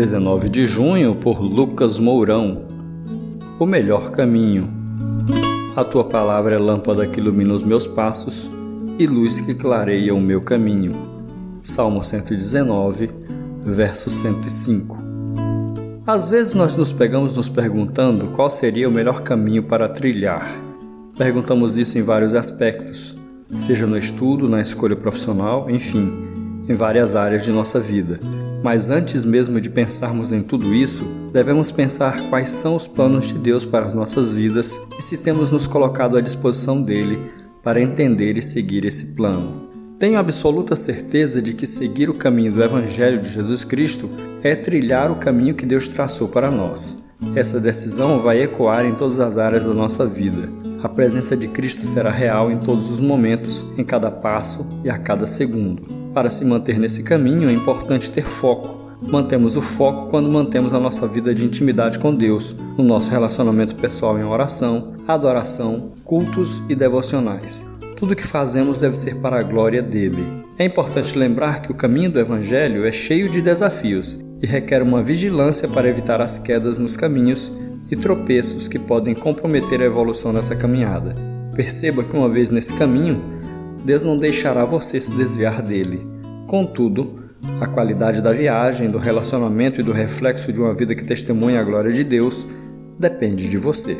19 de junho, por Lucas Mourão. O melhor caminho. A tua palavra é lâmpada que ilumina os meus passos e luz que clareia o meu caminho. Salmo 119, verso 105. Às vezes nós nos pegamos nos perguntando qual seria o melhor caminho para trilhar. Perguntamos isso em vários aspectos, seja no estudo, na escolha profissional, enfim, em várias áreas de nossa vida. Mas antes mesmo de pensarmos em tudo isso, devemos pensar quais são os planos de Deus para as nossas vidas e se temos nos colocado à disposição dele para entender e seguir esse plano. Tenho absoluta certeza de que seguir o caminho do Evangelho de Jesus Cristo é trilhar o caminho que Deus traçou para nós. Essa decisão vai ecoar em todas as áreas da nossa vida. A presença de Cristo será real em todos os momentos, em cada passo e a cada segundo. Para se manter nesse caminho é importante ter foco. Mantemos o foco quando mantemos a nossa vida de intimidade com Deus, no nosso relacionamento pessoal em oração, adoração, cultos e devocionais. Tudo que fazemos deve ser para a glória dele. É importante lembrar que o caminho do Evangelho é cheio de desafios e requer uma vigilância para evitar as quedas nos caminhos e tropeços que podem comprometer a evolução nessa caminhada. Perceba que uma vez nesse caminho, Deus não deixará você se desviar dele. Contudo, a qualidade da viagem, do relacionamento e do reflexo de uma vida que testemunha a glória de Deus depende de você.